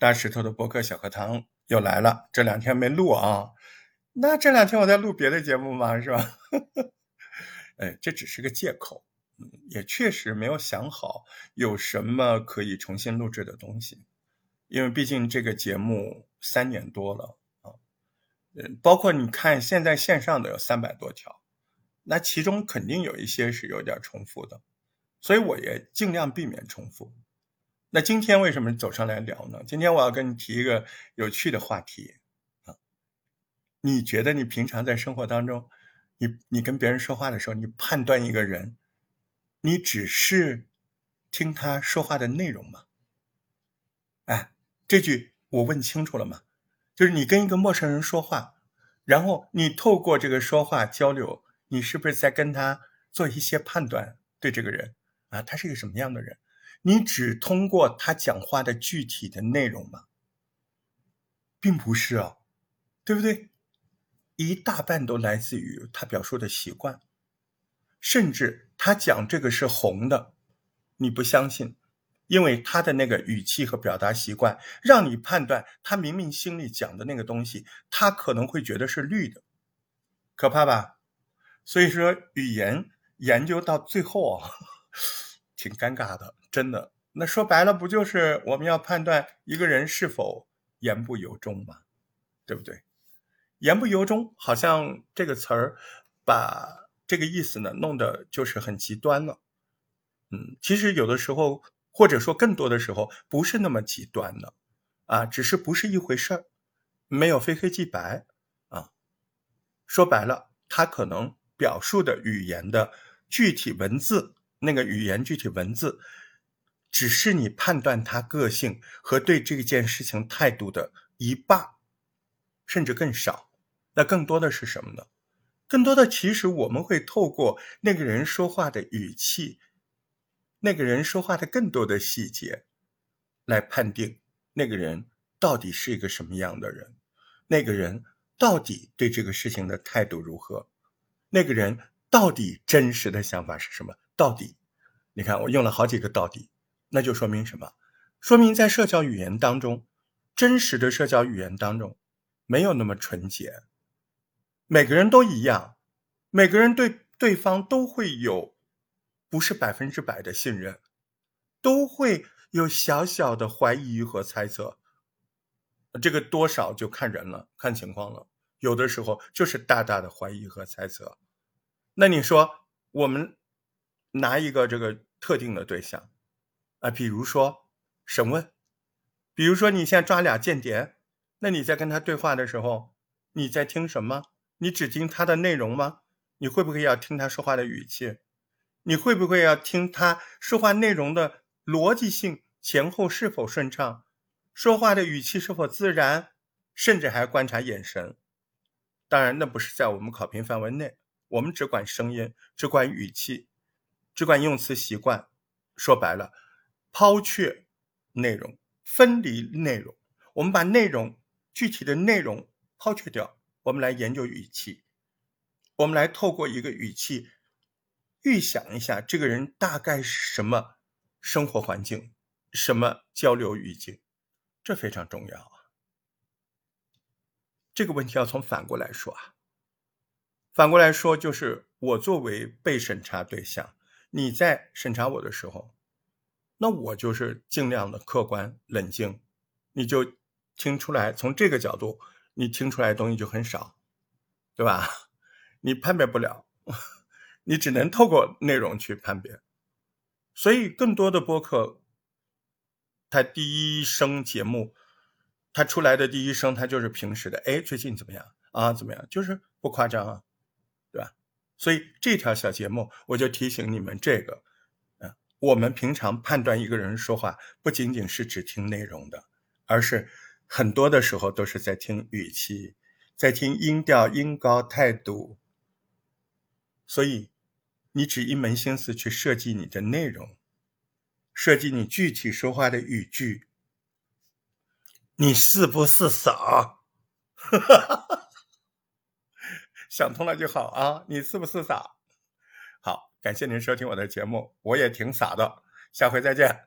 大石头的博客小课堂又来了，这两天没录啊。那这两天我在录别的节目吗？是吧？哎，这只是个借口。也确实没有想好有什么可以重新录制的东西，因为毕竟这个节目三年多了啊。嗯，包括你看现在线上的有三百多条，那其中肯定有一些是有点重复的。所以我也尽量避免重复。那今天为什么走上来聊呢？今天我要跟你提一个有趣的话题啊。你觉得你平常在生活当中，你你跟别人说话的时候，你判断一个人，你只是听他说话的内容吗？哎，这句我问清楚了吗？就是你跟一个陌生人说话，然后你透过这个说话交流，你是不是在跟他做一些判断？对这个人？啊，他是一个什么样的人？你只通过他讲话的具体的内容吗？并不是啊，对不对？一大半都来自于他表述的习惯，甚至他讲这个是红的，你不相信，因为他的那个语气和表达习惯，让你判断他明明心里讲的那个东西，他可能会觉得是绿的，可怕吧？所以说，语言研究到最后啊。挺尴尬的，真的。那说白了，不就是我们要判断一个人是否言不由衷吗？对不对？言不由衷，好像这个词儿把这个意思呢弄得就是很极端了。嗯，其实有的时候，或者说更多的时候，不是那么极端的啊，只是不是一回事儿，没有非黑即白啊。说白了，他可能表述的语言的具体文字。那个语言具体文字，只是你判断他个性和对这件事情态度的一半，甚至更少。那更多的是什么呢？更多的其实我们会透过那个人说话的语气，那个人说话的更多的细节，来判定那个人到底是一个什么样的人，那个人到底对这个事情的态度如何，那个人到底真实的想法是什么。到底，你看我用了好几个到底，那就说明什么？说明在社交语言当中，真实的社交语言当中，没有那么纯洁。每个人都一样，每个人对对方都会有不是百分之百的信任，都会有小小的怀疑和猜测。这个多少就看人了，看情况了。有的时候就是大大的怀疑和猜测。那你说我们？拿一个这个特定的对象，啊，比如说审问，比如说你现在抓俩间谍，那你在跟他对话的时候，你在听什么？你只听他的内容吗？你会不会要听他说话的语气？你会不会要听他说话内容的逻辑性前后是否顺畅？说话的语气是否自然？甚至还观察眼神。当然，那不是在我们考评范围内，我们只管声音，只管语气。只管用词习惯，说白了，抛却内容，分离内容。我们把内容具体的内容抛却掉，我们来研究语气。我们来透过一个语气，预想一下这个人大概是什么生活环境，什么交流语境，这非常重要啊。这个问题要从反过来说啊，反过来说就是我作为被审查对象。你在审查我的时候，那我就是尽量的客观冷静，你就听出来，从这个角度，你听出来的东西就很少，对吧？你判别不了，你只能透过内容去判别。所以，更多的播客，他第一声节目，他出来的第一声，他就是平时的，哎，最近怎么样啊？怎么样？就是不夸张啊。对吧所以这条小节目，我就提醒你们这个，我们平常判断一个人说话，不仅仅是只听内容的，而是很多的时候都是在听语气，在听音调、音高、态度。所以，你只一门心思去设计你的内容，设计你具体说话的语句，你是不是傻？哈哈哈。想通了就好啊！你是不是傻？感谢您收听我的节目，我也挺傻的，下回再见。